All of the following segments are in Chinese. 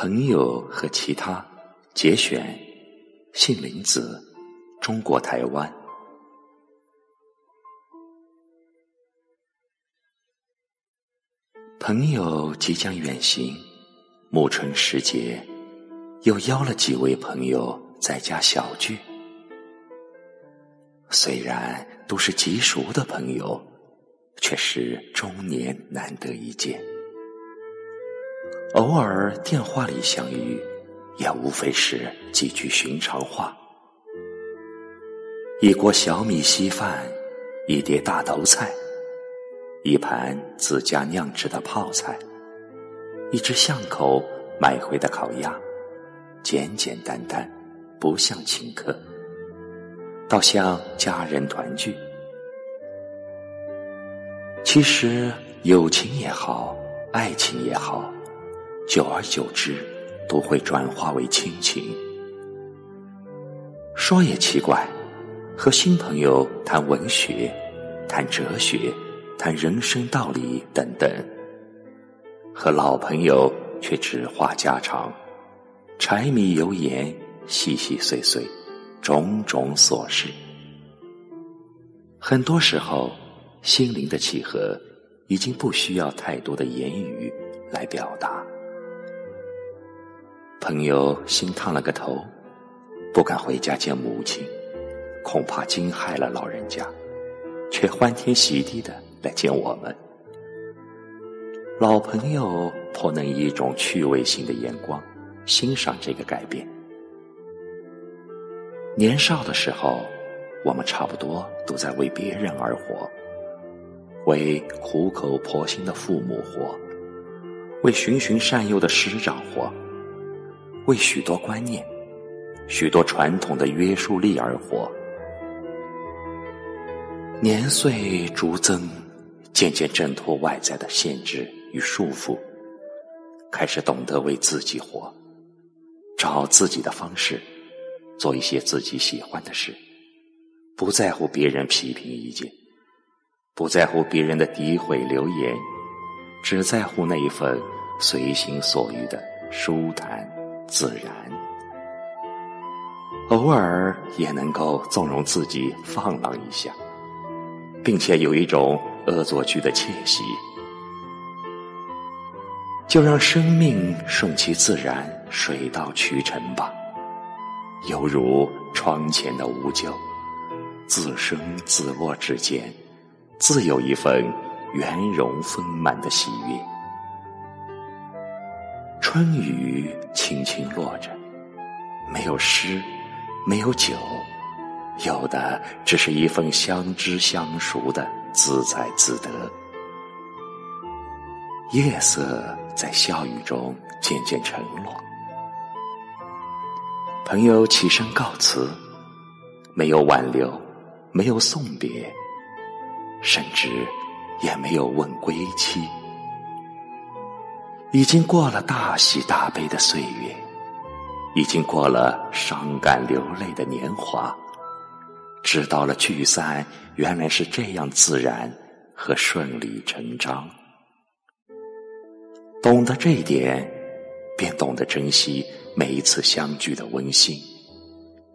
朋友和其他节选，杏林子，中国台湾。朋友即将远行，暮春时节，又邀了几位朋友在家小聚。虽然都是极熟的朋友，却是终年难得一见。偶尔电话里相遇，也无非是几句寻常话。一锅小米稀饭，一碟大头菜，一盘自家酿制的泡菜，一只巷口买回的烤鸭，简简单单，不像请客，倒像家人团聚。其实友情也好，爱情也好。久而久之，都会转化为亲情。说也奇怪，和新朋友谈文学、谈哲学、谈人生道理等等，和老朋友却只话家常，柴米油盐，细细碎碎，种种琐事。很多时候，心灵的契合已经不需要太多的言语来表达。朋友新烫了个头，不敢回家见母亲，恐怕惊害了老人家，却欢天喜地的来见我们。老朋友颇能以一种趣味性的眼光欣赏这个改变。年少的时候，我们差不多都在为别人而活，为苦口婆心的父母活，为循循善诱的师长活。为许多观念、许多传统的约束力而活，年岁逐增，渐渐挣脱外在的限制与束缚，开始懂得为自己活，找自己的方式，做一些自己喜欢的事，不在乎别人批评意见，不在乎别人的诋毁流言，只在乎那一份随心所欲的舒坦。自然，偶尔也能够纵容自己放浪一下，并且有一种恶作剧的窃喜，就让生命顺其自然，水到渠成吧。犹如窗前的乌桕，自生自落之间，自有一份圆融丰满的喜悦。春雨轻轻落着，没有诗，没有酒，有的只是一份相知相熟的自在自得。夜色在笑语中渐渐沉落，朋友起身告辞，没有挽留，没有送别，甚至也没有问归期。已经过了大喜大悲的岁月，已经过了伤感流泪的年华，知道了聚散原来是这样自然和顺理成章。懂得这一点，便懂得珍惜每一次相聚的温馨，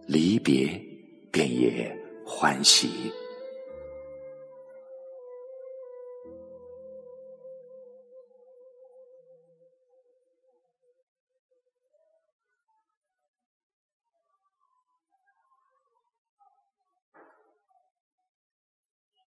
离别便也欢喜。